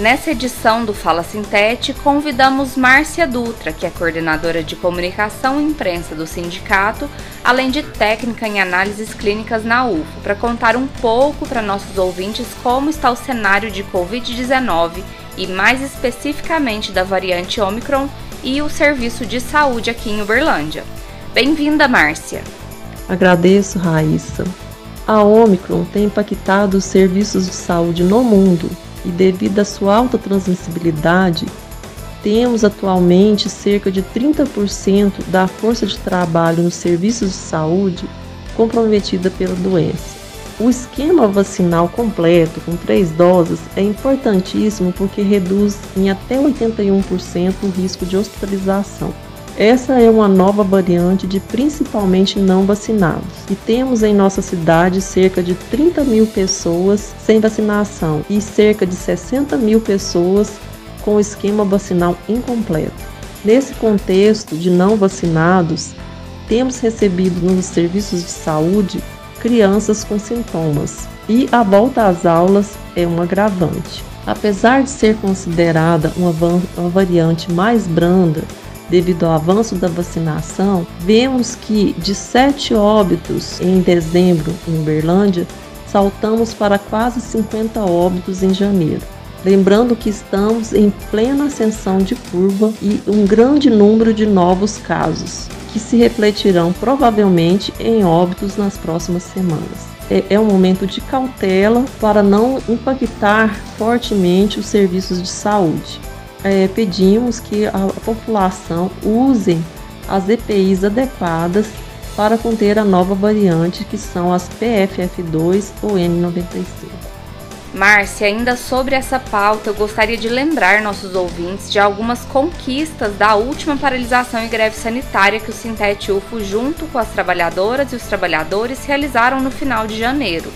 Nessa edição do Fala Sintete, convidamos Márcia Dutra, que é coordenadora de comunicação e imprensa do sindicato, além de técnica em análises clínicas na UFO, para contar um pouco para nossos ouvintes como está o cenário de Covid-19 e, mais especificamente, da variante Omicron e o serviço de saúde aqui em Uberlândia. Bem-vinda, Márcia. Agradeço, Raíssa. A Omicron tem impactado os serviços de saúde no mundo e devido à sua alta transmissibilidade, temos atualmente cerca de 30% da força de trabalho nos serviços de saúde comprometida pela doença. O esquema vacinal completo, com três doses, é importantíssimo porque reduz em até 81% o risco de hospitalização. Essa é uma nova variante de principalmente não vacinados. E temos em nossa cidade cerca de 30 mil pessoas sem vacinação e cerca de 60 mil pessoas com esquema vacinal incompleto. Nesse contexto de não vacinados, temos recebido nos serviços de saúde crianças com sintomas e a volta às aulas é um agravante. Apesar de ser considerada uma variante mais branda, devido ao avanço da vacinação, vemos que de sete óbitos em dezembro em Uberlândia, saltamos para quase 50 óbitos em janeiro. Lembrando que estamos em plena ascensão de curva e um grande número de novos casos, que se refletirão provavelmente em óbitos nas próximas semanas. É, é um momento de cautela para não impactar fortemente os serviços de saúde é, pedimos que a população use as EPIs adequadas para conter a nova variante, que são as PFF2 ou N95. Márcia, ainda sobre essa pauta, eu gostaria de lembrar nossos ouvintes de algumas conquistas da última paralisação e greve sanitária que o Sintete UFO, junto com as trabalhadoras e os trabalhadores, realizaram no final de janeiro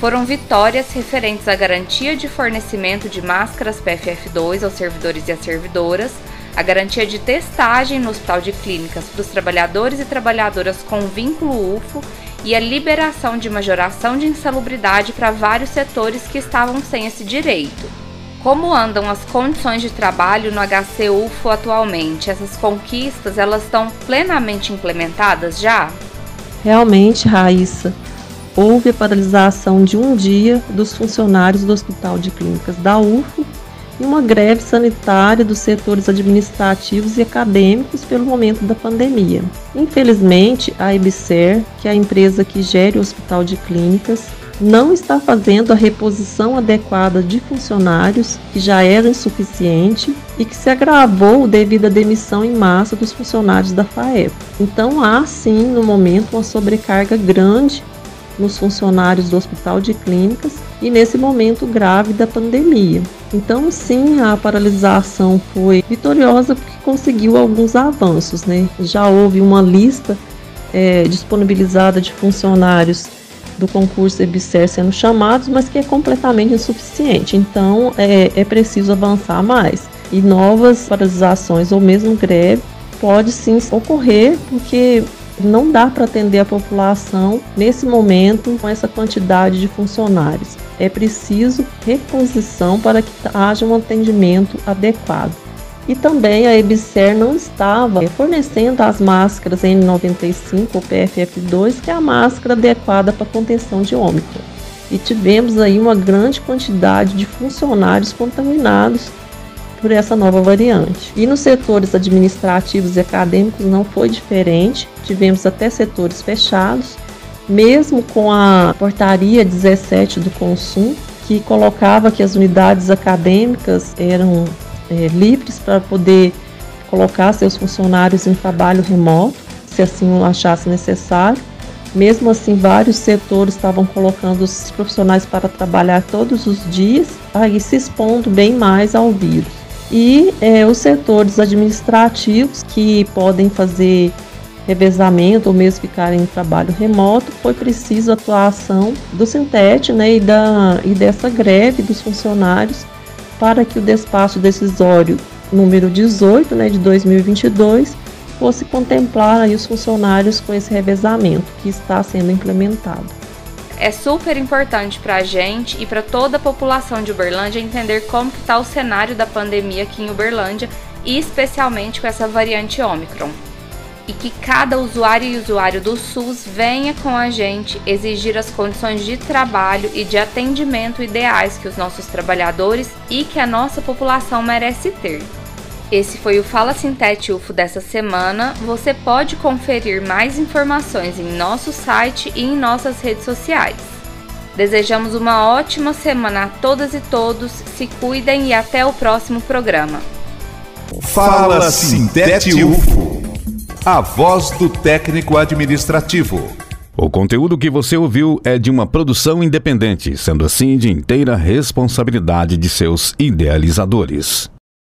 foram vitórias referentes à garantia de fornecimento de máscaras PFF2 aos servidores e às servidoras, a garantia de testagem no Hospital de Clínicas para os trabalhadores e trabalhadoras com vínculo UFO e a liberação de majoração de insalubridade para vários setores que estavam sem esse direito. Como andam as condições de trabalho no HC UFO atualmente? Essas conquistas elas estão plenamente implementadas já? Realmente, Raíssa, houve a paralisação de um dia dos funcionários do Hospital de Clínicas da UFO e uma greve sanitária dos setores administrativos e acadêmicos pelo momento da pandemia. Infelizmente, a EBSER, que é a empresa que gere o Hospital de Clínicas, não está fazendo a reposição adequada de funcionários, que já era insuficiente e que se agravou devido à demissão em massa dos funcionários da FAEP. Então há sim, no momento, uma sobrecarga grande nos funcionários do Hospital de Clínicas e nesse momento grave da pandemia. Então, sim, a paralisação foi vitoriosa porque conseguiu alguns avanços, né? Já houve uma lista é, disponibilizada de funcionários do concurso EBSER sendo chamados, mas que é completamente insuficiente. Então, é, é preciso avançar mais. E novas paralisações ou mesmo greve pode sim ocorrer, porque não dá para atender a população nesse momento com essa quantidade de funcionários. É preciso reposição para que haja um atendimento adequado. E também a EBSER não estava fornecendo as máscaras N95 ou PFF2, que é a máscara adequada para contenção de ômicron. E tivemos aí uma grande quantidade de funcionários contaminados por essa nova variante. E nos setores administrativos e acadêmicos não foi diferente, tivemos até setores fechados, mesmo com a portaria 17 do consumo, que colocava que as unidades acadêmicas eram é, livres para poder colocar seus funcionários em trabalho remoto, se assim achasse necessário. Mesmo assim, vários setores estavam colocando os profissionais para trabalhar todos os dias, aí se expondo bem mais ao vírus. E é, os setores administrativos que podem fazer revezamento ou mesmo ficar em trabalho remoto, foi preciso a atuação do Sintete né, e, da, e dessa greve dos funcionários para que o despacho decisório número 18 né, de 2022 fosse contemplar aí os funcionários com esse revezamento que está sendo implementado. É super importante para a gente e para toda a população de Uberlândia entender como está o cenário da pandemia aqui em Uberlândia e especialmente com essa variante Ômicron e que cada usuário e usuário do SUS venha com a gente exigir as condições de trabalho e de atendimento ideais que os nossos trabalhadores e que a nossa população merece ter. Esse foi o Fala Sintete UFO dessa semana. Você pode conferir mais informações em nosso site e em nossas redes sociais. Desejamos uma ótima semana a todas e todos, se cuidem e até o próximo programa. Fala Sintete UFO a voz do técnico administrativo. O conteúdo que você ouviu é de uma produção independente, sendo assim de inteira responsabilidade de seus idealizadores.